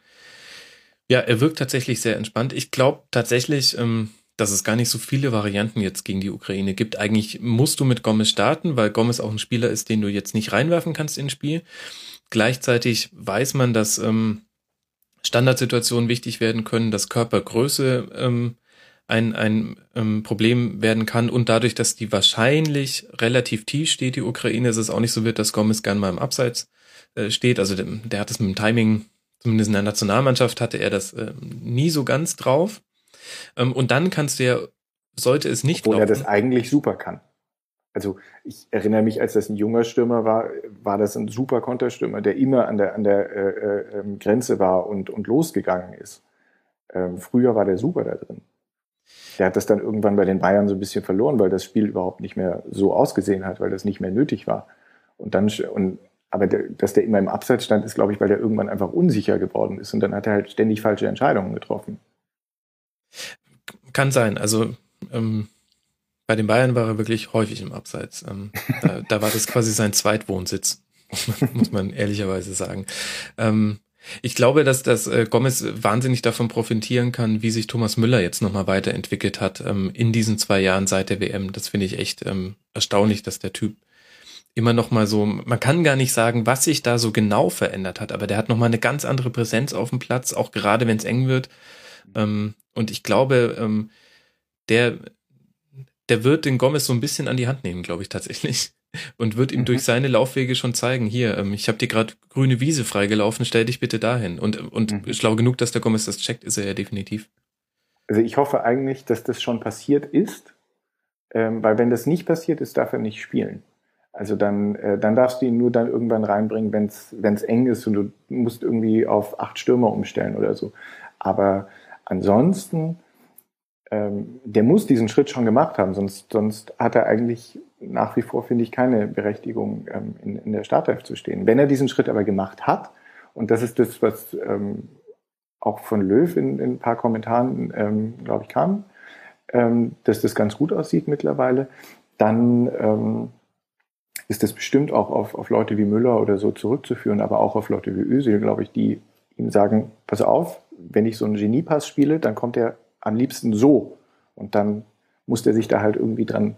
ja, er wirkt tatsächlich sehr entspannt. Ich glaube tatsächlich, ähm, dass es gar nicht so viele Varianten jetzt gegen die Ukraine gibt. Eigentlich musst du mit Gomez starten, weil Gomez auch ein Spieler ist, den du jetzt nicht reinwerfen kannst ins Spiel. Gleichzeitig weiß man, dass ähm, Standardsituationen wichtig werden können, dass Körpergröße ähm, ein, ein ähm, Problem werden kann und dadurch, dass die wahrscheinlich relativ tief steht, die Ukraine, ist es auch nicht so wird, dass Gomez gern mal im Abseits äh, steht. Also der, der hat es mit dem Timing, zumindest in der Nationalmannschaft hatte er das äh, nie so ganz drauf. Ähm, und dann kannst du ja, sollte es nicht Obwohl laufen, er das eigentlich super kann. Also ich erinnere mich, als das ein junger Stürmer war, war das ein super Konterstürmer, der immer an der, an der äh, äh, ähm, Grenze war und, und losgegangen ist. Ähm, früher war der super da drin. Der hat das dann irgendwann bei den Bayern so ein bisschen verloren, weil das Spiel überhaupt nicht mehr so ausgesehen hat, weil das nicht mehr nötig war. Und dann, und, aber der, dass der immer im Abseits stand, ist, glaube ich, weil der irgendwann einfach unsicher geworden ist und dann hat er halt ständig falsche Entscheidungen getroffen. Kann sein. Also ähm, bei den Bayern war er wirklich häufig im Abseits. Ähm, da, da, war das quasi sein Zweitwohnsitz, muss man, ehrlicherweise sagen. Ähm, ich glaube, dass das äh, Gomez wahnsinnig davon profitieren kann, wie sich Thomas Müller jetzt nochmal weiterentwickelt hat ähm, in diesen zwei Jahren seit der WM. Das finde ich echt ähm, erstaunlich, dass der Typ immer noch mal so, man kann gar nicht sagen, was sich da so genau verändert hat, aber der hat noch mal eine ganz andere Präsenz auf dem Platz, auch gerade wenn es eng wird. Ähm, und ich glaube, ähm, der der wird den Gomez so ein bisschen an die Hand nehmen, glaube ich tatsächlich. Und wird ihm mhm. durch seine Laufwege schon zeigen, hier, ähm, ich habe dir gerade grüne Wiese freigelaufen, stell dich bitte dahin. Und, und mhm. schlau genug, dass der Gomez das checkt, ist er ja definitiv. Also ich hoffe eigentlich, dass das schon passiert ist, ähm, weil wenn das nicht passiert ist, darf er nicht spielen. Also dann, äh, dann darfst du ihn nur dann irgendwann reinbringen, wenn es eng ist und du musst irgendwie auf acht Stürmer umstellen oder so. Aber ansonsten ähm, der muss diesen Schritt schon gemacht haben, sonst, sonst hat er eigentlich nach wie vor, finde ich, keine Berechtigung, ähm, in, in der Startelf zu stehen. Wenn er diesen Schritt aber gemacht hat, und das ist das, was ähm, auch von Löw in, in ein paar Kommentaren, ähm, glaube ich, kam, ähm, dass das ganz gut aussieht mittlerweile, dann ähm, ist das bestimmt auch auf, auf Leute wie Müller oder so zurückzuführen, aber auch auf Leute wie Özil, glaube ich, die ihm sagen, pass auf, wenn ich so einen Geniepass spiele, dann kommt er am liebsten so. Und dann muss der sich da halt irgendwie dran,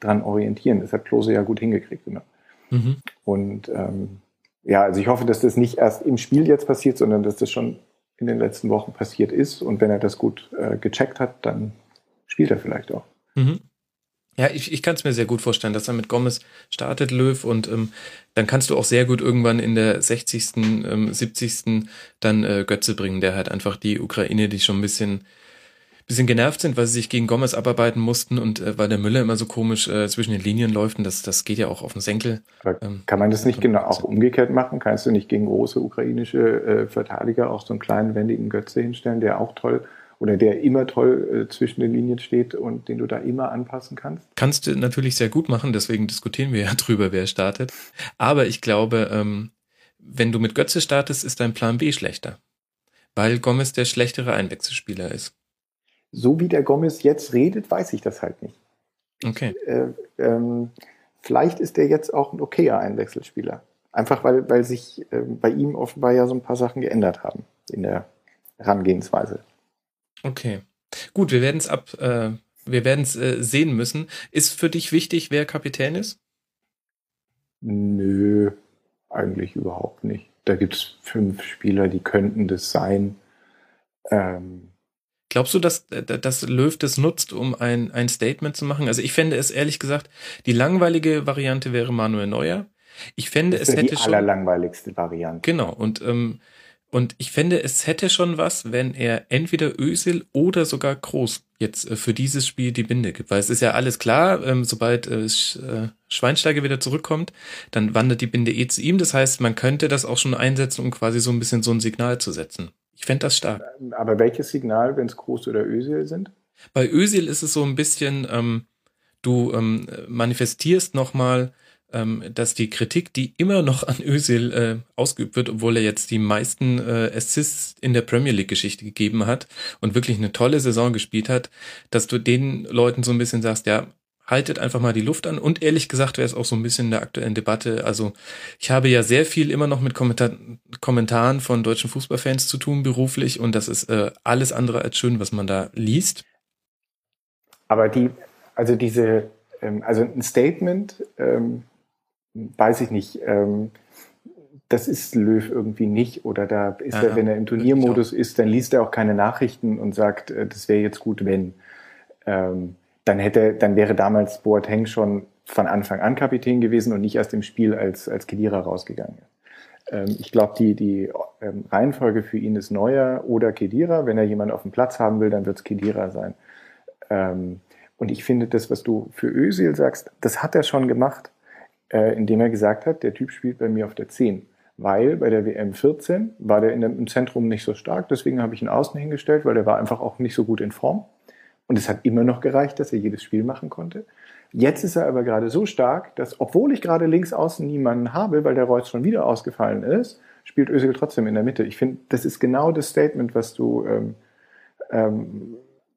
dran orientieren. Das hat Klose ja gut hingekriegt. Ne? Mhm. Und ähm, ja, also ich hoffe, dass das nicht erst im Spiel jetzt passiert, sondern dass das schon in den letzten Wochen passiert ist. Und wenn er das gut äh, gecheckt hat, dann spielt er vielleicht auch. Mhm. Ja, ich, ich kann es mir sehr gut vorstellen, dass er mit Gomez startet, Löw, und ähm, dann kannst du auch sehr gut irgendwann in der 60., ähm, 70. dann äh, Götze bringen, der halt einfach die Ukraine, die schon ein bisschen bisschen genervt sind, weil sie sich gegen Gomez abarbeiten mussten und äh, weil der Müller immer so komisch äh, zwischen den Linien läuft und das, das geht ja auch auf den Senkel. Ähm, kann man das nicht genau auch umgekehrt machen? Kannst du nicht gegen große ukrainische äh, Verteidiger auch so einen kleinen wendigen Götze hinstellen, der auch toll oder der immer toll äh, zwischen den Linien steht und den du da immer anpassen kannst? Kannst du natürlich sehr gut machen, deswegen diskutieren wir ja drüber, wer startet. Aber ich glaube, ähm, wenn du mit Götze startest, ist dein Plan B schlechter. Weil Gomez der schlechtere Einwechselspieler ist. So wie der Gomez jetzt redet, weiß ich das halt nicht. Okay. Äh, ähm, vielleicht ist der jetzt auch ein okayer Einwechselspieler. Einfach weil, weil sich äh, bei ihm offenbar ja so ein paar Sachen geändert haben in der Herangehensweise. Okay. Gut, wir werden es ab, äh, wir werden es äh, sehen müssen. Ist für dich wichtig, wer Kapitän ist? Nö, eigentlich überhaupt nicht. Da gibt es fünf Spieler, die könnten das sein. Ähm, Glaubst du, dass, dass Löw das nutzt, um ein, ein Statement zu machen? Also ich fände es ehrlich gesagt, die langweilige Variante wäre Manuel Neuer. Ich fände, das es hätte die schon. Die allerlangweiligste Variante. Genau. Und ähm, und ich finde, es hätte schon was, wenn er entweder Ösil oder sogar Groß jetzt äh, für dieses Spiel die Binde gibt. Weil es ist ja alles klar, ähm, sobald äh, äh, Schweinsteiger wieder zurückkommt, dann wandert die Binde eh zu ihm. Das heißt, man könnte das auch schon einsetzen, um quasi so ein bisschen so ein Signal zu setzen. Ich fände das stark. Aber welches Signal, wenn es Groß oder Ösil sind? Bei Ösil ist es so ein bisschen, ähm, du ähm, manifestierst nochmal ähm, dass die Kritik, die immer noch an Özil äh, ausgeübt wird, obwohl er jetzt die meisten äh, Assists in der Premier League Geschichte gegeben hat und wirklich eine tolle Saison gespielt hat, dass du den Leuten so ein bisschen sagst, ja, haltet einfach mal die Luft an. Und ehrlich gesagt wäre es auch so ein bisschen in der aktuellen Debatte. Also ich habe ja sehr viel immer noch mit Kommentar Kommentaren von deutschen Fußballfans zu tun beruflich und das ist äh, alles andere als schön, was man da liest. Aber die, also diese, ähm, also ein Statement, ähm, weiß ich nicht, ähm, das ist Löw irgendwie nicht. Oder da ist ja, er, wenn er im Turniermodus ist, dann liest er auch keine Nachrichten und sagt, äh, das wäre jetzt gut, wenn. Ähm, dann hätte, dann wäre damals Boateng schon von Anfang an Kapitän gewesen und nicht erst im Spiel als, als Kedira rausgegangen. Ähm, ich glaube, die, die ähm, Reihenfolge für ihn ist Neuer oder Kedira. Wenn er jemanden auf dem Platz haben will, dann wird es Kedira sein. Ähm, und ich finde, das, was du für Özil sagst, das hat er schon gemacht äh, indem er gesagt hat, der Typ spielt bei mir auf der 10. Weil bei der WM 14 war der in dem, im Zentrum nicht so stark, deswegen habe ich ihn außen hingestellt, weil der war einfach auch nicht so gut in Form. Und es hat immer noch gereicht, dass er jedes Spiel machen konnte. Jetzt ist er aber gerade so stark, dass, obwohl ich gerade links außen niemanden habe, weil der Reus schon wieder ausgefallen ist, spielt Özil trotzdem in der Mitte. Ich finde, das ist genau das Statement, was du ähm, ähm,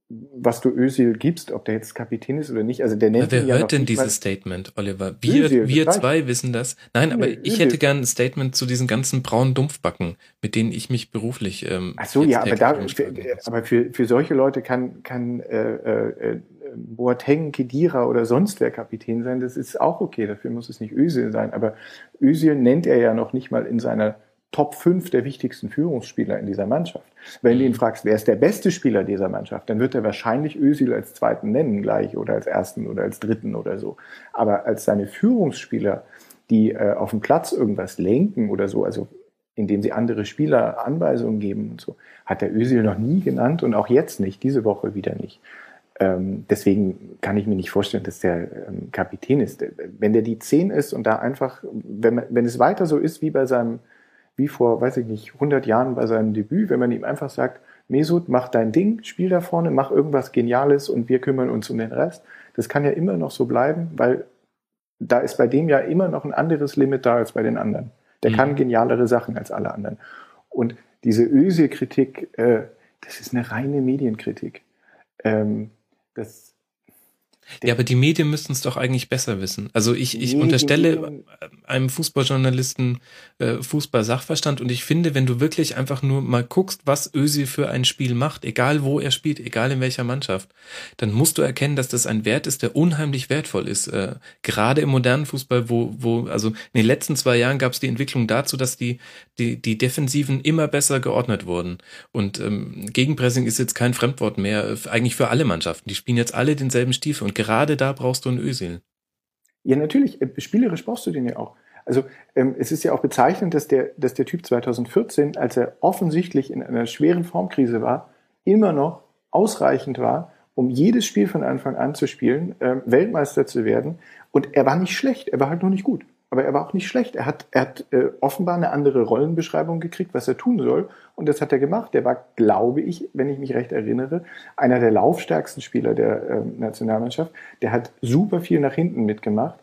was du Özil gibst, ob der jetzt Kapitän ist oder nicht. Also der nennt aber wer hört denn dieses Statement, Oliver? Wir, Özil, wir zwei wissen das. Nein, aber nee, ich Özil. hätte gern ein Statement zu diesen ganzen braunen Dumpfbacken, mit denen ich mich beruflich. Ähm, Ach so, ja, aber da, für, aber für, für solche Leute kann kann äh, äh, Boateng, Kedira oder sonst wer Kapitän sein. Das ist auch okay. Dafür muss es nicht Özil sein. Aber Özil nennt er ja noch nicht mal in seiner Top 5 der wichtigsten Führungsspieler in dieser Mannschaft. Wenn du ihn fragst, wer ist der beste Spieler dieser Mannschaft, dann wird er wahrscheinlich Özil als zweiten nennen gleich oder als ersten oder als dritten oder so. Aber als seine Führungsspieler, die äh, auf dem Platz irgendwas lenken oder so, also indem sie andere Spieler Anweisungen geben und so, hat der Özil noch nie genannt und auch jetzt nicht, diese Woche wieder nicht. Ähm, deswegen kann ich mir nicht vorstellen, dass der ähm, Kapitän ist. Wenn der die 10 ist und da einfach, wenn, wenn es weiter so ist wie bei seinem wie vor, weiß ich nicht, 100 Jahren bei seinem Debüt, wenn man ihm einfach sagt, Mesut, mach dein Ding, spiel da vorne, mach irgendwas Geniales und wir kümmern uns um den Rest. Das kann ja immer noch so bleiben, weil da ist bei dem ja immer noch ein anderes Limit da als bei den anderen. Der mhm. kann genialere Sachen als alle anderen. Und diese Öse-Kritik, äh, das ist eine reine Medienkritik. Ähm, das ja, aber die Medien müssten es doch eigentlich besser wissen. Also ich, ich unterstelle, einem Fußballjournalisten äh, Fußball-Sachverstand und ich finde, wenn du wirklich einfach nur mal guckst, was Özil für ein Spiel macht, egal wo er spielt, egal in welcher Mannschaft, dann musst du erkennen, dass das ein Wert ist, der unheimlich wertvoll ist. Äh, gerade im modernen Fußball, wo, wo, also in den letzten zwei Jahren gab es die Entwicklung dazu, dass die, die, die Defensiven immer besser geordnet wurden. Und ähm, Gegenpressing ist jetzt kein Fremdwort mehr, äh, eigentlich für alle Mannschaften. Die spielen jetzt alle denselben Stiefel und gerade da brauchst du einen Özil. Ja, natürlich. Äh, spielerisch brauchst du den ja auch. Also ähm, es ist ja auch bezeichnend, dass der, dass der Typ 2014, als er offensichtlich in einer schweren Formkrise war, immer noch ausreichend war, um jedes Spiel von Anfang an zu spielen, ähm, Weltmeister zu werden. Und er war nicht schlecht, er war halt nur nicht gut. Aber er war auch nicht schlecht. Er hat, er hat äh, offenbar eine andere Rollenbeschreibung gekriegt, was er tun soll. Und das hat er gemacht. Der war, glaube ich, wenn ich mich recht erinnere, einer der laufstärksten Spieler der äh, Nationalmannschaft. Der hat super viel nach hinten mitgemacht.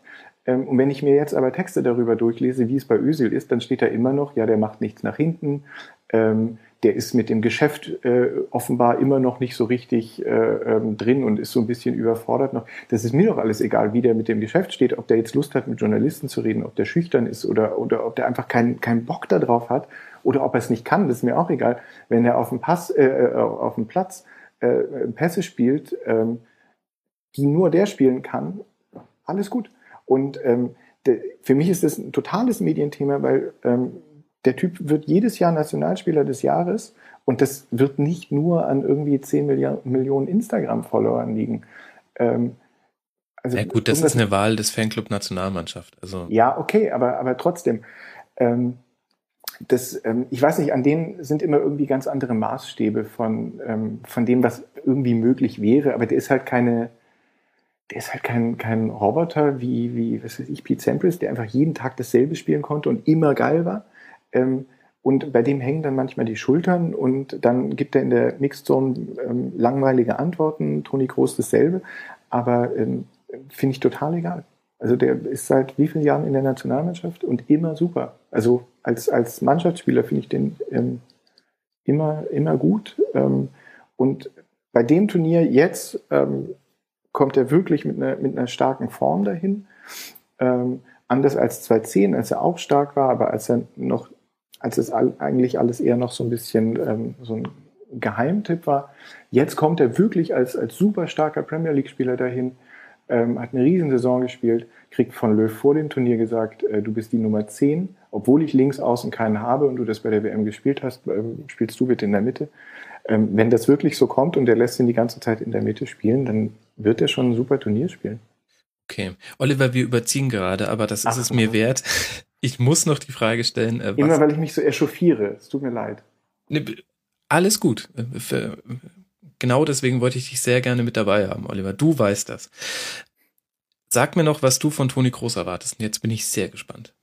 Ähm, und wenn ich mir jetzt aber Texte darüber durchlese, wie es bei Özil ist, dann steht da immer noch, ja, der macht nichts nach hinten. Ähm, der ist mit dem Geschäft äh, offenbar immer noch nicht so richtig äh, ähm, drin und ist so ein bisschen überfordert noch. Das ist mir doch alles egal, wie der mit dem Geschäft steht, ob der jetzt Lust hat, mit Journalisten zu reden, ob der schüchtern ist oder, oder ob der einfach keinen keinen Bock darauf hat oder ob er es nicht kann, das ist mir auch egal. Wenn er auf dem Pass, äh, äh auf dem Platz äh, Pässe spielt, ähm, die nur der spielen kann, alles gut. Und ähm, de, für mich ist das ein totales Medienthema, weil ähm, der Typ wird jedes Jahr Nationalspieler des Jahres und das wird nicht nur an irgendwie 10 Milliard Millionen Instagram-Followern liegen. Ähm, also, ja gut, das ist eine Wahl des Fanclub Nationalmannschaft. Also ja, okay, aber aber trotzdem, ähm, das, ähm, ich weiß nicht, an denen sind immer irgendwie ganz andere Maßstäbe von ähm, von dem, was irgendwie möglich wäre. Aber der ist halt keine, der ist halt kein kein Roboter wie wie was weiß ich, Pete Sampras, der einfach jeden Tag dasselbe spielen konnte und immer geil war ähm, und bei dem hängen dann manchmal die Schultern und dann gibt er in der Mixzone ähm, langweilige Antworten. Toni Groß dasselbe. Aber ähm, finde ich total egal. Also der ist seit wie vielen Jahren in der Nationalmannschaft und immer super. Also als, als Mannschaftsspieler finde ich den ähm, immer, immer gut. Ähm, und bei dem Turnier jetzt ähm, kommt er wirklich mit einer, mit einer starken Form dahin. Ähm, anders als 2010, als er auch stark war, aber als er noch als es eigentlich alles eher noch so ein bisschen ähm, so ein Geheimtipp war. Jetzt kommt er wirklich als, als super starker Premier League-Spieler dahin, ähm, hat eine Riesensaison gespielt, kriegt von Löw vor dem Turnier gesagt, äh, du bist die Nummer 10, obwohl ich links außen keinen habe und du das bei der WM gespielt hast, ähm, spielst du bitte in der Mitte. Ähm, wenn das wirklich so kommt und er lässt ihn die ganze Zeit in der Mitte spielen, dann wird er schon ein super Turnier spielen. Okay. Oliver, wir überziehen gerade, aber das ist Ach, es mir wert. Ich muss noch die Frage stellen. Äh, Immer weil ich mich so echauffiere. Es tut mir leid. Ne, alles gut. Äh, für, genau deswegen wollte ich dich sehr gerne mit dabei haben, Oliver. Du weißt das. Sag mir noch, was du von Toni Groß erwartest. Und jetzt bin ich sehr gespannt.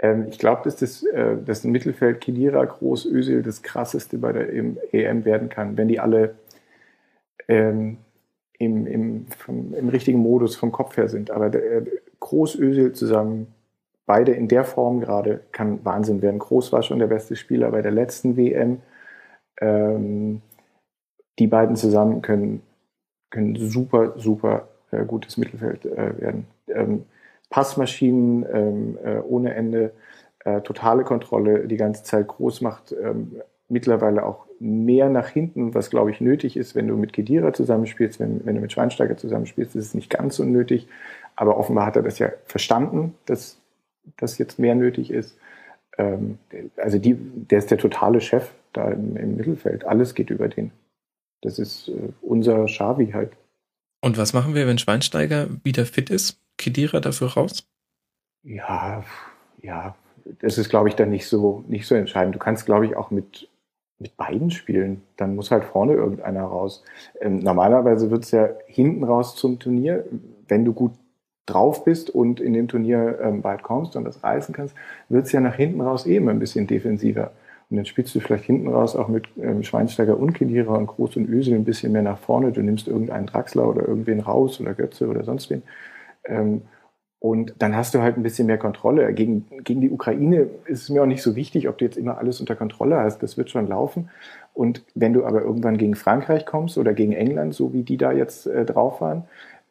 Ähm, ich glaube, dass das, äh, das Mittelfeld Kedira, Groß, Ösel das krasseste bei der EM werden kann, wenn die alle ähm, im, im, vom, im richtigen Modus vom Kopf her sind. Aber der, äh, Groß, Ösel zusammen beide in der Form gerade kann Wahnsinn werden. Groß war schon der beste Spieler bei der letzten WM. Ähm, die beiden zusammen können, können super, super äh, gutes Mittelfeld äh, werden. Ähm, Passmaschinen ähm, äh, ohne Ende, äh, totale Kontrolle, die ganze Zeit groß macht, ähm, mittlerweile auch mehr nach hinten, was glaube ich nötig ist, wenn du mit Kedira zusammenspielst, wenn, wenn du mit Schweinsteiger zusammenspielst, ist es nicht ganz so nötig. Aber offenbar hat er das ja verstanden, dass das jetzt mehr nötig ist. Ähm, also die, der ist der totale Chef da im, im Mittelfeld. Alles geht über den. Das ist äh, unser Xavi halt. Und was machen wir, wenn Schweinsteiger wieder fit ist? Kedira dafür raus? Ja, ja, das ist, glaube ich, dann nicht so, nicht so entscheidend. Du kannst, glaube ich, auch mit, mit beiden spielen. Dann muss halt vorne irgendeiner raus. Ähm, normalerweise wird es ja hinten raus zum Turnier, wenn du gut drauf bist und in dem Turnier ähm, weit kommst und das reißen kannst, wird es ja nach hinten raus eben ein bisschen defensiver. Und dann spielst du vielleicht hinten raus auch mit ähm, Schweinsteiger und Kedira und Groß und Ösel ein bisschen mehr nach vorne. Du nimmst irgendeinen Draxler oder irgendwen raus oder Götze oder sonst wen. Ähm, und dann hast du halt ein bisschen mehr Kontrolle. Gegen, gegen die Ukraine ist es mir auch nicht so wichtig, ob du jetzt immer alles unter Kontrolle hast. Das wird schon laufen. Und wenn du aber irgendwann gegen Frankreich kommst oder gegen England, so wie die da jetzt äh, drauf waren,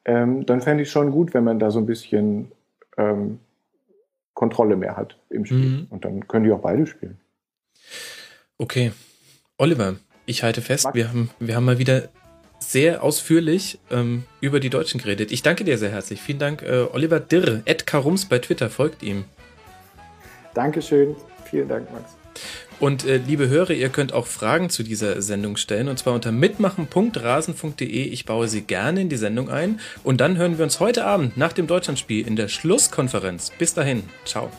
ähm, dann fände ich schon gut, wenn man da so ein bisschen ähm, Kontrolle mehr hat im Spiel. Mhm. Und dann können die auch beide spielen. Okay. Oliver, ich halte fest, wir haben, wir haben mal wieder sehr ausführlich ähm, über die Deutschen geredet. Ich danke dir sehr herzlich. Vielen Dank, äh, Oliver Dirr, Ed Karums bei Twitter, folgt ihm. Dankeschön. Vielen Dank, Max. Und äh, liebe Hörer, ihr könnt auch Fragen zu dieser Sendung stellen und zwar unter mitmachen.rasen.de. Ich baue sie gerne in die Sendung ein und dann hören wir uns heute Abend nach dem Deutschlandspiel in der Schlusskonferenz. Bis dahin, ciao.